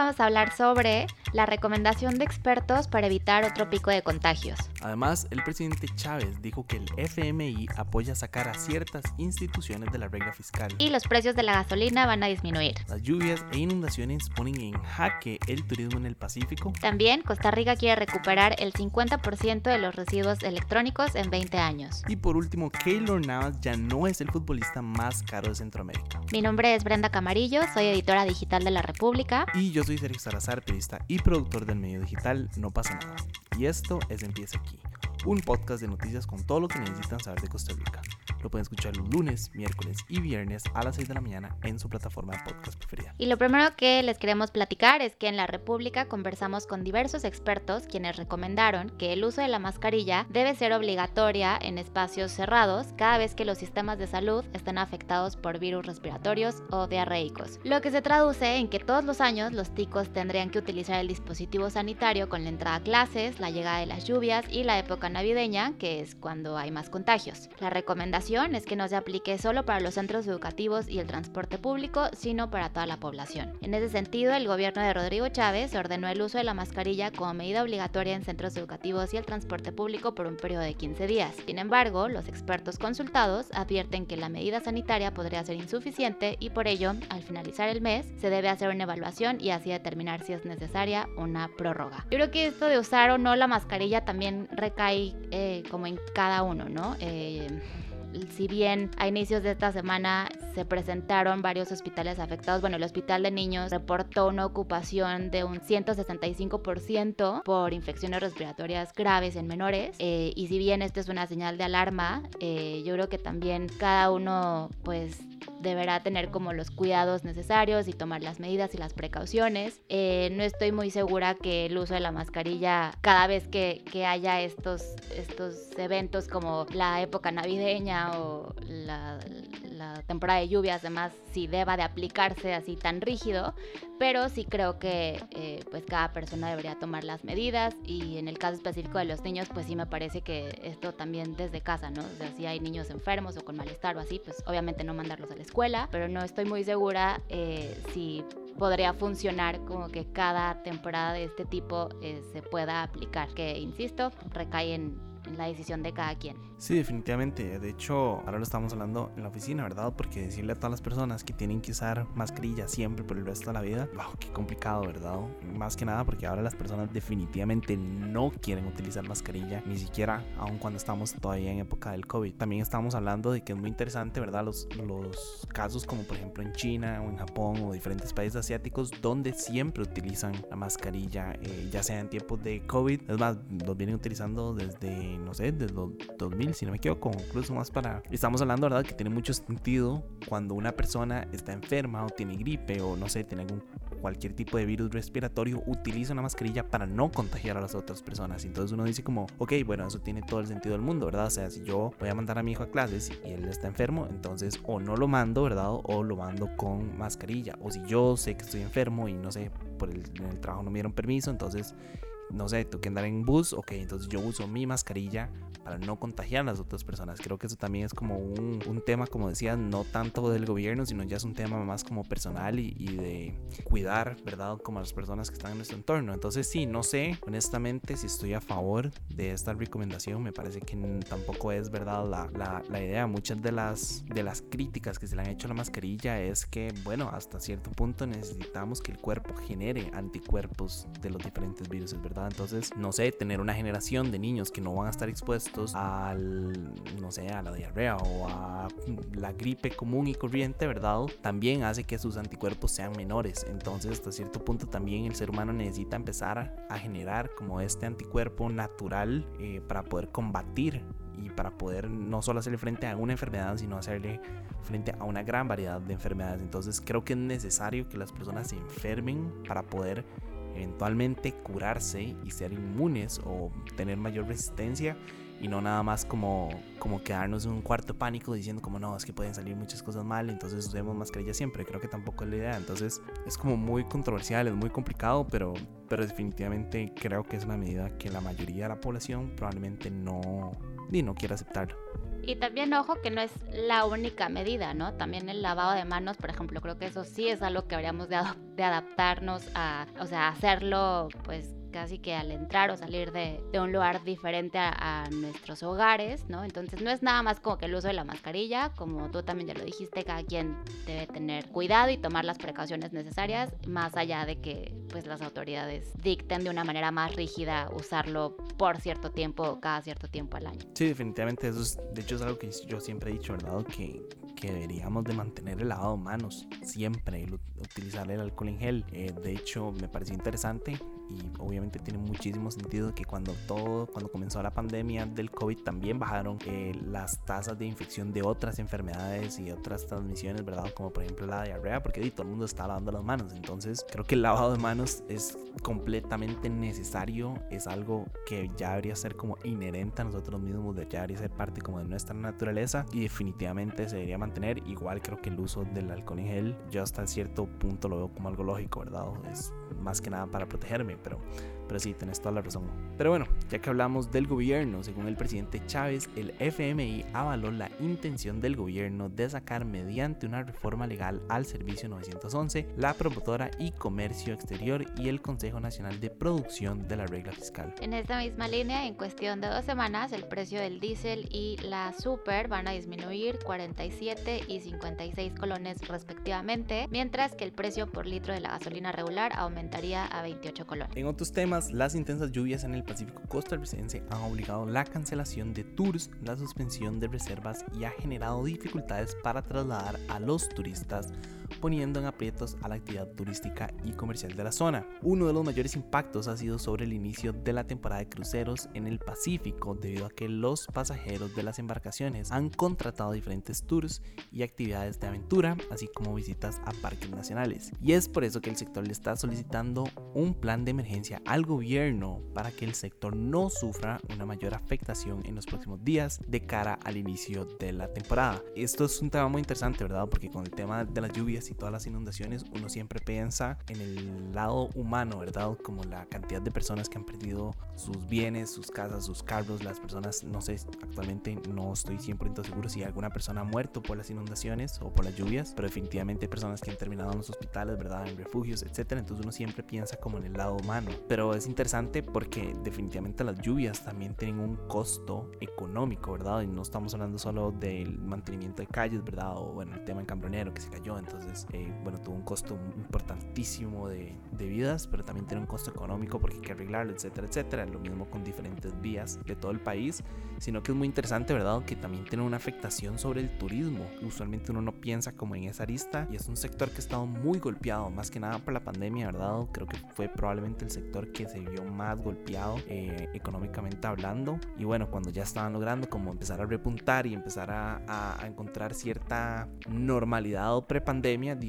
vamos a hablar sobre la recomendación de expertos para evitar otro pico de contagios. Además, el presidente Chávez dijo que el FMI apoya sacar a ciertas instituciones de la regla fiscal. Y los precios de la gasolina van a disminuir. Las lluvias e inundaciones ponen en jaque el turismo en el Pacífico. También Costa Rica quiere recuperar el 50% de los residuos electrónicos en 20 años. Y por último, Keylor Navas ya no es el futbolista más caro de Centroamérica. Mi nombre es Brenda Camarillo, soy editora digital de La República. Y yo soy Sergio Salazar, periodista y productor del medio digital No pasa nada. Y esto es Empieza aquí, un podcast de noticias con todo lo que necesitan saber de Costa Rica. Lo pueden escuchar los lunes, miércoles y viernes a las 6 de la mañana en su plataforma de podcast preferida. Y lo primero que les queremos platicar es que en la República conversamos con diversos expertos quienes recomendaron que el uso de la mascarilla debe ser obligatoria en espacios cerrados cada vez que los sistemas de salud estén afectados por virus respiratorios o diarreicos. Lo que se traduce en que todos los años los ticos tendrían que utilizar el dispositivo sanitario con la entrada a clases, la llegada de las lluvias y la época navideña, que es cuando hay más contagios. La recomendación es que no se aplique solo para los centros educativos y el transporte público, sino para toda la población. En ese sentido, el gobierno de Rodrigo Chávez ordenó el uso de la mascarilla como medida obligatoria en centros educativos y el transporte público por un periodo de 15 días. Sin embargo, los expertos consultados advierten que la medida sanitaria podría ser insuficiente y por ello, al finalizar el mes, se debe hacer una evaluación y así determinar si es necesaria una prórroga. Yo creo que esto de usar o no la mascarilla también recae eh, como en cada uno, ¿no? Eh, si bien a inicios de esta semana se presentaron varios hospitales afectados, bueno, el Hospital de Niños reportó una ocupación de un 165% por infecciones respiratorias graves en menores. Eh, y si bien esto es una señal de alarma, eh, yo creo que también cada uno pues deberá tener como los cuidados necesarios y tomar las medidas y las precauciones. Eh, no estoy muy segura que el uso de la mascarilla cada vez que, que, haya estos, estos eventos como la época navideña o la, la temporada de lluvias, además, si deba de aplicarse así tan rígido, pero sí creo que eh, pues cada persona debería tomar las medidas y en el caso específico de los niños, pues sí me parece que esto también desde casa, ¿no? O sea, si hay niños enfermos o con malestar o así, pues obviamente no mandarlos a la escuela, pero no estoy muy segura eh, si podría funcionar como que cada temporada de este tipo eh, se pueda aplicar, que insisto, recae en la decisión de cada quien. Sí, definitivamente. De hecho, ahora lo estamos hablando en la oficina, ¿verdad? Porque decirle a todas las personas que tienen que usar mascarilla siempre por el resto de la vida, wow, qué complicado, ¿verdad? Más que nada porque ahora las personas definitivamente no quieren utilizar mascarilla, ni siquiera aun cuando estamos todavía en época del COVID. También estamos hablando de que es muy interesante, ¿verdad? Los, los casos como por ejemplo en China o en Japón o diferentes países asiáticos donde siempre utilizan la mascarilla, eh, ya sea en tiempos de COVID. Es más, los vienen utilizando desde no sé, desde los 2000, si no me equivoco, incluso más para... Estamos hablando, ¿verdad? Que tiene mucho sentido cuando una persona está enferma o tiene gripe o no sé, tiene algún, cualquier tipo de virus respiratorio, utiliza una mascarilla para no contagiar a las otras personas. Entonces uno dice como, ok, bueno, eso tiene todo el sentido del mundo, ¿verdad? O sea, si yo voy a mandar a mi hijo a clases y él está enfermo, entonces o no lo mando, ¿verdad? O lo mando con mascarilla. O si yo sé que estoy enfermo y no sé, por el, en el trabajo no me dieron permiso, entonces no sé, tú que andar en bus, ok, entonces yo uso mi mascarilla para no contagiar a las otras personas. Creo que eso también es como un, un tema, como decía, no tanto del gobierno, sino ya es un tema más como personal y, y, de cuidar, ¿verdad? Como a las personas que están en nuestro entorno. Entonces sí, no sé, honestamente, si estoy a favor de esta recomendación, me parece que tampoco es, ¿verdad? La, la, la idea. Muchas de las, de las críticas que se le han hecho a la mascarilla es que, bueno, hasta cierto punto necesitamos que el cuerpo genere anticuerpos de los diferentes virus, ¿verdad? Entonces, no sé, tener una generación de niños que no van a estar expuestos al, no sé, a la diarrea o a la gripe común y corriente, ¿verdad? También hace que sus anticuerpos sean menores. Entonces, hasta cierto punto también el ser humano necesita empezar a generar como este anticuerpo natural eh, para poder combatir y para poder no solo hacerle frente a una enfermedad, sino hacerle frente a una gran variedad de enfermedades. Entonces creo que es necesario que las personas se enfermen para poder eventualmente curarse y ser inmunes o tener mayor resistencia y no nada más como, como quedarnos en un cuarto pánico diciendo como no, es que pueden salir muchas cosas mal, entonces usemos mascarilla siempre, creo que tampoco es la idea, entonces es como muy controversial, es muy complicado, pero, pero definitivamente creo que es una medida que la mayoría de la población probablemente no, ni no quiere aceptar. Y también ojo que no es la única medida, ¿no? También el lavado de manos, por ejemplo, creo que eso sí es algo que habríamos de, de adaptarnos a, o sea, hacerlo pues casi que al entrar o salir de, un lugar diferente a, nuestros hogares, ¿no? Entonces no es nada más como que el uso de la mascarilla, como tú también ya lo dijiste, cada quien debe tener cuidado y tomar las precauciones necesarias, más allá de que pues las autoridades dicten de una manera más rígida usarlo por cierto tiempo cada cierto tiempo al año. Sí, definitivamente eso es, de hecho es algo que yo siempre he dicho, ¿verdad? Que que deberíamos de mantener el lavado de manos siempre, utilizar el alcohol en gel. Eh, de hecho, me pareció interesante y obviamente tiene muchísimo sentido que cuando todo, cuando comenzó la pandemia del COVID también bajaron eh, las tasas de infección de otras enfermedades y otras transmisiones, ¿verdad? Como por ejemplo la diarrea, porque todo el mundo está lavando las manos. Entonces creo que el lavado de manos es completamente necesario, es algo que ya debería ser como inherente a nosotros mismos, ya debería ser parte como de nuestra naturaleza y definitivamente se debería mantener. Igual creo que el uso del alcohol en gel, yo hasta cierto punto lo veo como algo lógico, ¿verdad? Es más que nada para protegerme, pero pero sí, tenés toda la razón. Pero bueno, ya que hablamos del gobierno, según el presidente Chávez, el FMI avaló la intención del gobierno de sacar mediante una reforma legal al Servicio 911, la promotora y comercio exterior y el Consejo Nacional de Producción de la Regla Fiscal. En esta misma línea, en cuestión de dos semanas, el precio del diésel y la super van a disminuir 47 y 56 colones respectivamente, mientras que el precio por litro de la gasolina regular aumentaría a 28 colones. En otros temas, las intensas lluvias en el Pacífico costarricense han obligado la cancelación de tours, la suspensión de reservas y ha generado dificultades para trasladar a los turistas poniendo en aprietos a la actividad turística y comercial de la zona. Uno de los mayores impactos ha sido sobre el inicio de la temporada de cruceros en el Pacífico debido a que los pasajeros de las embarcaciones han contratado diferentes tours y actividades de aventura, así como visitas a parques nacionales. Y es por eso que el sector le está solicitando un plan de emergencia al gobierno para que el sector no sufra una mayor afectación en los próximos días de cara al inicio de la temporada. Esto es un tema muy interesante, ¿verdad? Porque con el tema de las lluvias y todas las inundaciones, uno siempre piensa en el lado humano, ¿verdad? Como la cantidad de personas que han perdido sus bienes, sus casas, sus carros, las personas, no sé, actualmente no estoy 100% seguro si alguna persona ha muerto por las inundaciones o por las lluvias, pero definitivamente hay personas que han terminado en los hospitales, ¿verdad? En refugios, etcétera. Entonces uno siempre piensa como en el lado humano. Pero es interesante porque definitivamente las lluvias también tienen un costo económico, ¿verdad? Y no estamos hablando solo del mantenimiento de calles, ¿verdad? O bueno, el tema en Cambronero que se cayó. Entonces eh, bueno, tuvo un costo importantísimo de, de, vidas, pero también tiene un costo económico porque hay que arreglarlo, etcétera, etcétera. Lo mismo con diferentes vías de todo el país, sino que es muy interesante, ¿verdad? Que también tiene una afectación sobre el turismo. Usualmente uno no piensa como en esa arista y es un sector que ha estado muy golpeado, más que nada por la pandemia, ¿verdad? Creo que fue probablemente el sector que se vio más golpeado eh, económicamente hablando. Y bueno, cuando ya estaban logrando como empezar a repuntar y empezar a, a encontrar cierta normalidad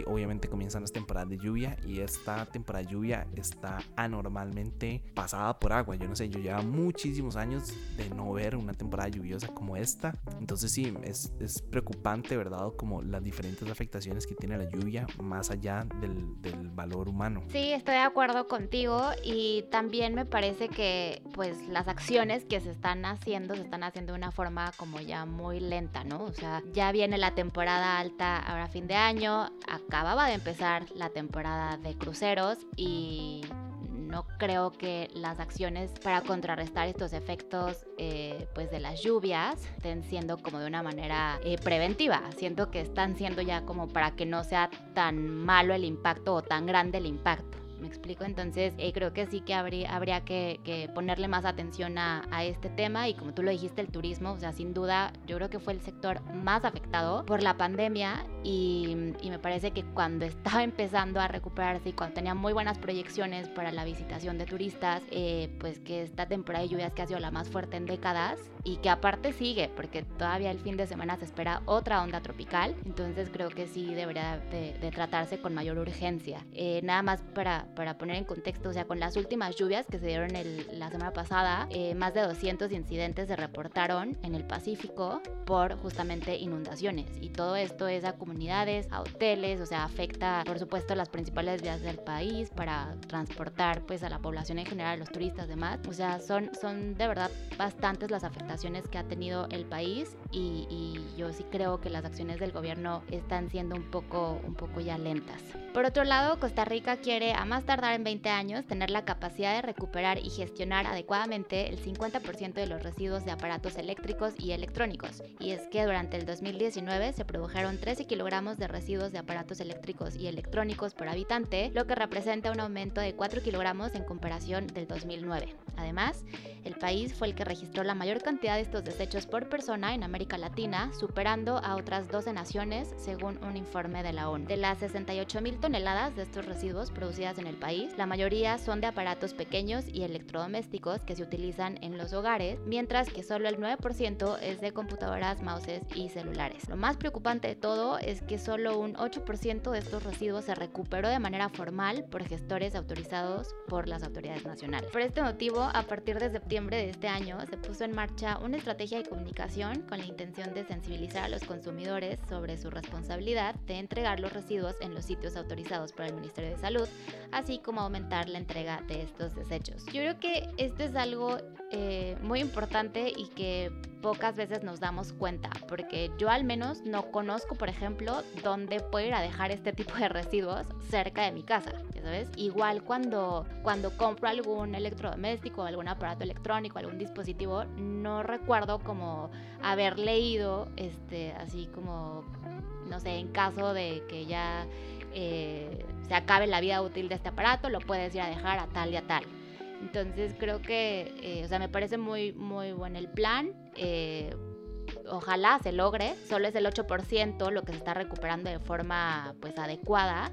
obviamente comienzan las temporadas de lluvia y esta temporada de lluvia está anormalmente pasada por agua. Yo no sé, yo llevo muchísimos años de no ver una temporada lluviosa como esta. Entonces sí, es, es preocupante, ¿verdad? Como las diferentes afectaciones que tiene la lluvia más allá del, del valor humano. Sí, estoy de acuerdo contigo y también me parece que pues las acciones que se están haciendo se están haciendo de una forma como ya muy lenta, ¿no? O sea, ya viene la temporada alta ahora fin de año, acababa de empezar la temporada de cruceros y no creo que las acciones para contrarrestar estos efectos eh, pues de las lluvias estén siendo como de una manera eh, preventiva. Siento que están siendo ya como para que no sea tan malo el impacto o tan grande el impacto. ¿Me explico? Entonces eh, creo que sí que habría, que, ponerle más atención a, este tema y como tú lo dijiste, el turismo, o sea, sin duda yo creo que fue el sector más afectado por la pandemia y, me parece que cuando estaba empezando a recuperarse y cuando tenía muy buenas proyecciones para la visitación de turistas, eh, pues que esta temporada de lluvias que ha sido la más fuerte en décadas y que aparte sigue, porque todavía el fin de semana se espera otra onda tropical, entonces creo que sí debería de, tratarse con mayor urgencia. Eh, nada más para, para poner en contexto, o sea, con las últimas lluvias que se dieron el, la semana pasada, eh, más de 200 incidentes se reportaron en el Pacífico por justamente inundaciones. Y todo esto es acumulado comunidades, a hoteles, o sea, afecta por supuesto las principales vías del país para transportar pues a la población en general, los turistas, demás. O sea, son, son de verdad bastantes las afectaciones que ha tenido el país y, y yo sí creo que las acciones del gobierno están siendo un poco, un poco ya lentas. Por otro lado, Costa Rica quiere, a más tardar en 20 años, tener la capacidad de recuperar y gestionar adecuadamente el 50% de los residuos de aparatos eléctricos y electrónicos. Y es que durante el 2019 se produjeron 13 kilogramos de residuos de aparatos eléctricos y electrónicos por habitante, lo que representa un aumento de 4 kilogramos en comparación del 2009. Además, el país fue el que registró la mayor cantidad de estos desechos por persona en América Latina, superando a otras 12 naciones, según un informe de la ONU. De las 68 mil toneladas de estos residuos producidas en el país, la mayoría son de aparatos pequeños y electrodomésticos que se utilizan en los hogares, mientras que solo el 9% es de computadoras, mouses y celulares. Lo más preocupante de todo es que solo un 8% de estos residuos se recuperó de manera formal por gestores autorizados por las autoridades nacionales. Por este motivo, a partir de septiembre de este año se puso en marcha una estrategia de comunicación con la intención de sensibilizar a los consumidores sobre su responsabilidad de entregar los residuos en los sitios autorizados por el Ministerio de Salud, así como aumentar la entrega de estos desechos. Yo creo que esto es algo eh, muy importante y que pocas veces nos damos cuenta, porque yo al menos no conozco, por ejemplo, dónde puedo ir a dejar este tipo de residuos cerca de mi casa, ¿sabes? Igual cuando, cuando compro algún electrodoméstico, algún aparato electrónico, algún dispositivo, no recuerdo como haber leído, este, así como, no sé, en caso de que ya eh, se acabe la vida útil de este aparato, lo puedes ir a dejar a tal y a tal. Entonces creo que, eh, o sea, me parece muy, muy bueno el plan. Eh, ojalá se logre. Solo es el 8% lo que se está recuperando de forma pues adecuada.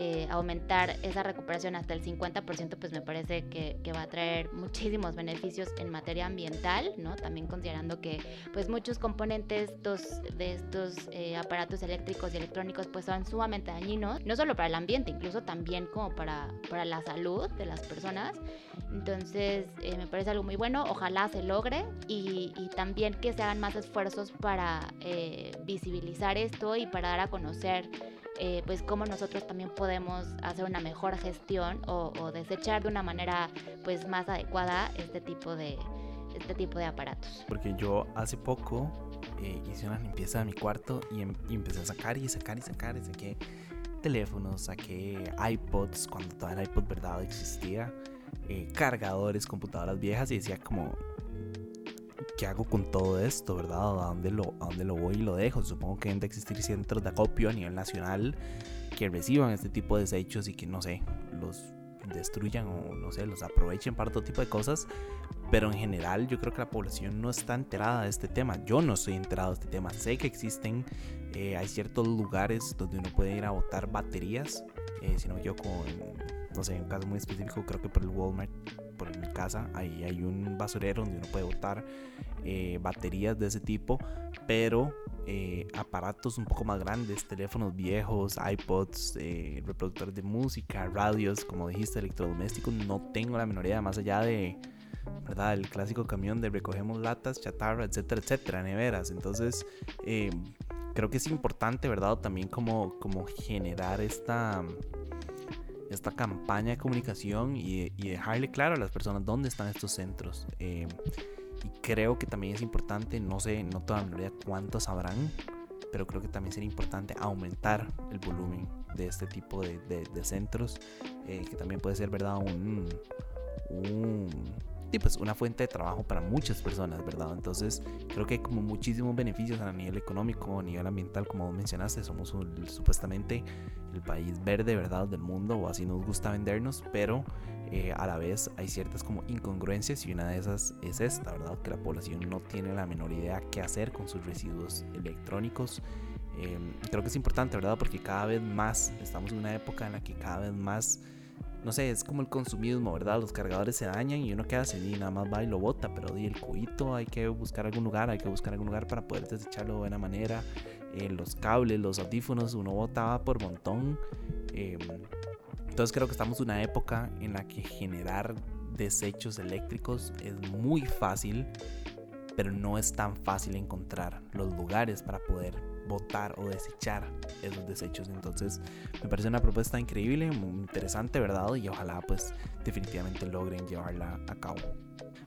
Eh, aumentar esa recuperación hasta el 50%, pues me parece que, que, va a traer muchísimos beneficios en materia ambiental, ¿no? También considerando que pues muchos componentes de estos eh, aparatos eléctricos y electrónicos pues son sumamente dañinos, no solo para el ambiente, incluso también como para, para la salud de las personas. Entonces eh, me parece algo muy bueno, ojalá se logre y, y también que se hagan más esfuerzos para visibilizar esto y para dar a conocer eh, pues cómo nosotros también podemos hacer una mejor gestión o, desechar de una manera pues más adecuada este tipo de, este tipo de aparatos. Porque yo hace poco eh, hice una limpieza de mi cuarto y, em, y, empecé a sacar y sacar y sacar y saqué teléfonos, saqué iPods cuando todavía el iPod verdad existía, eh, cargadores, computadoras viejas y decía como ¿qué hago con todo esto, verdad? ¿A dónde lo, a dónde lo voy y lo dejo? Supongo que deben de existir centros de acopio a nivel nacional que reciban este tipo de desechos y que, no sé, los destruyan o, no sé, los aprovechen para todo tipo de cosas. Pero en general yo creo que la población no está enterada de este tema. Yo no estoy enterado de este tema. Sé que existen, eh, hay ciertos lugares donde uno puede ir a botar baterías. Eh, si no yo con, no sé, en un caso muy específico, creo que por el Walmart casa, ahí hay un basurero donde uno puede botar eh, baterías de ese tipo, pero eh, aparatos un poco más grandes, teléfonos viejos, iPods, eh, reproductores de música, radios, como dijiste, electrodomésticos, no tengo la minoría más allá de, ¿verdad? El clásico camión de recogemos latas, chatarra, etcétera, etcétera, neveras. Entonces, creo que es importante, ¿verdad? También como, como generar esta esta campaña de comunicación y, dejarle claro a las personas dónde están estos centros. Eh, y creo que también es importante, no sé, no toda la mayoría cuántos habrán, pero creo que también sería importante aumentar el volumen de este tipo de, centros, eh, que también puede ser, ¿verdad? Un y pues una fuente de trabajo para muchas personas, ¿verdad? Entonces creo que hay como muchísimos beneficios a nivel económico, a nivel ambiental, como mencionaste, somos supuestamente el país verde, ¿verdad? Del mundo, o así nos gusta vendernos, pero eh, a la vez hay ciertas como incongruencias y una de esas es esta, ¿verdad? Que la población no tiene la menor idea qué hacer con sus residuos electrónicos. Em, creo que es importante, ¿verdad? Porque cada vez más, estamos en una época en la que cada vez más no sé, es como el consumismo, ¿verdad? Los cargadores se dañan y uno queda hace y nada más va y lo bota, pero di el cubito hay que buscar algún lugar, hay que buscar algún lugar para poder desecharlo de buena manera. Eh, los cables, los audífonos, uno botaba por montón. Em, entonces creo que estamos en una época en la que generar desechos eléctricos es muy fácil, pero no es tan fácil encontrar los lugares para poder votar o desechar esos desechos. Entonces me parece una propuesta increíble, muy interesante, ¿verdad? Y ojalá pues definitivamente logren llevarla a cabo.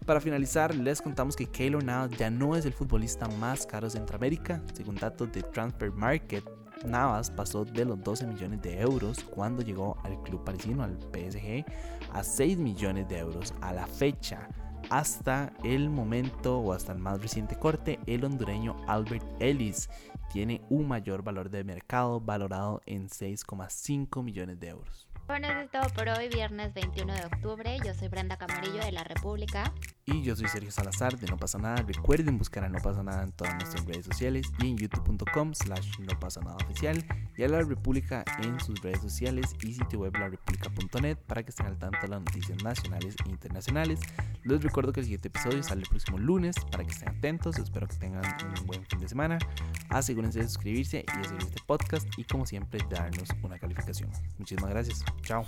Para finalizar, les contamos que Keylor Navas ya no es el futbolista más caro de Centroamérica. Según datos de Transfer Market, Navas pasó de los 12 millones de euros cuando llegó al club parisino, al PSG, a 6 millones de euros a la fecha. Hasta el momento o hasta el más reciente corte, el hondureño Albert Ellis tiene un mayor valor de mercado valorado en 6,5 millones de euros. Bueno, eso es todo por hoy, viernes 21 de octubre. Yo soy Brenda Camarillo de La República. Y yo soy Sergio Salazar de No Pasa Nada. Recuerden buscar a No Pasa Nada en todas nuestras redes sociales y en youtube.com slash No Pasa Nada Oficial y a La República en sus redes sociales y sitio web larepublica.net para que estén al tanto de las noticias nacionales e internacionales. Les recuerdo que el siguiente episodio sale el próximo lunes para que estén atentos. Espero que tengan un buen fin de semana. Asegúrense de suscribirse y de seguir este podcast y como siempre darnos una calificación. Muchísimas gracias. Chao.